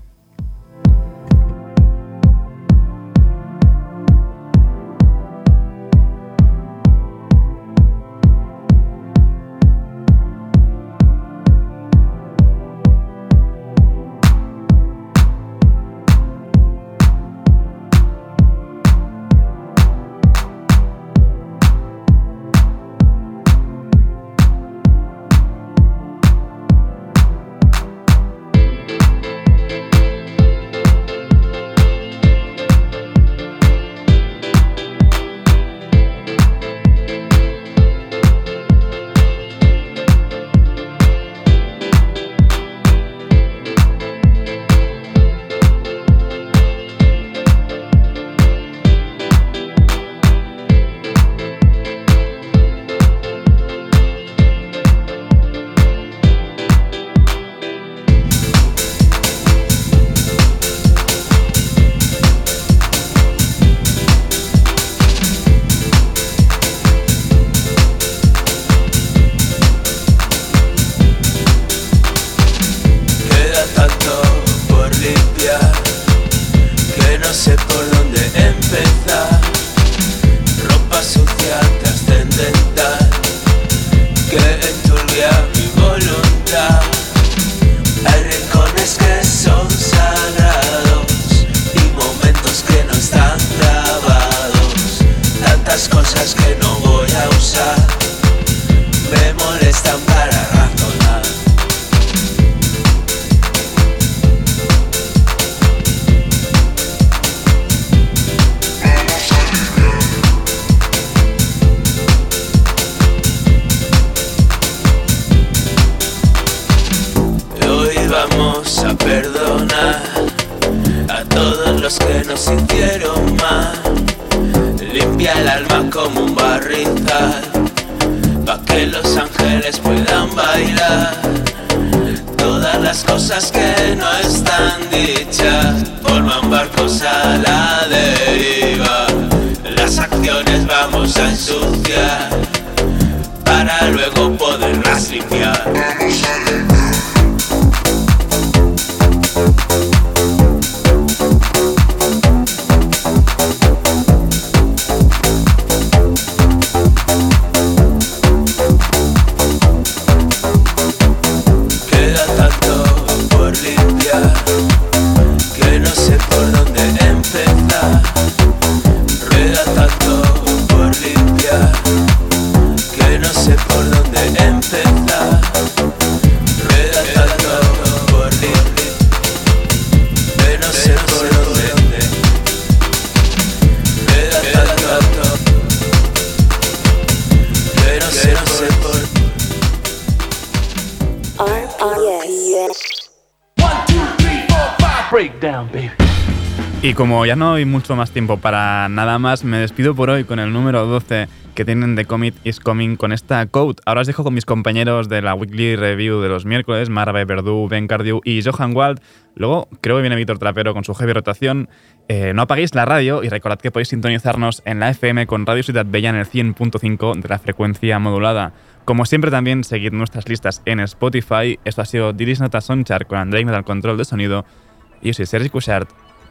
Vamos a perdonar a todos los que nos hicieron mal. limpia el alma como un barrizal, pa' que los ángeles puedan bailar. Todas las cosas que no están dichas forman barcos a la deriva. Las acciones vamos a ensuciar para luego poderlas limpiar. Queda Y como ya no hay mucho más tiempo para nada más, me despido por hoy con el número 12 que tienen de Commit is Coming con esta quote. Ahora os dejo con mis compañeros de la Weekly Review de los miércoles, Marve Verdú, Ben Cardew y Johan Wald. Luego creo que viene Víctor Trapero con su heavy rotación. Eh, no apaguéis la radio y recordad que podéis sintonizarnos en la FM con Radio Ciudad Bella en el 100.5 de la frecuencia modulada. Como siempre también seguid nuestras listas en Spotify. Esto ha sido Diris Nota Sonchar con Andrei al control de sonido. Y yo soy Sergi Cushart.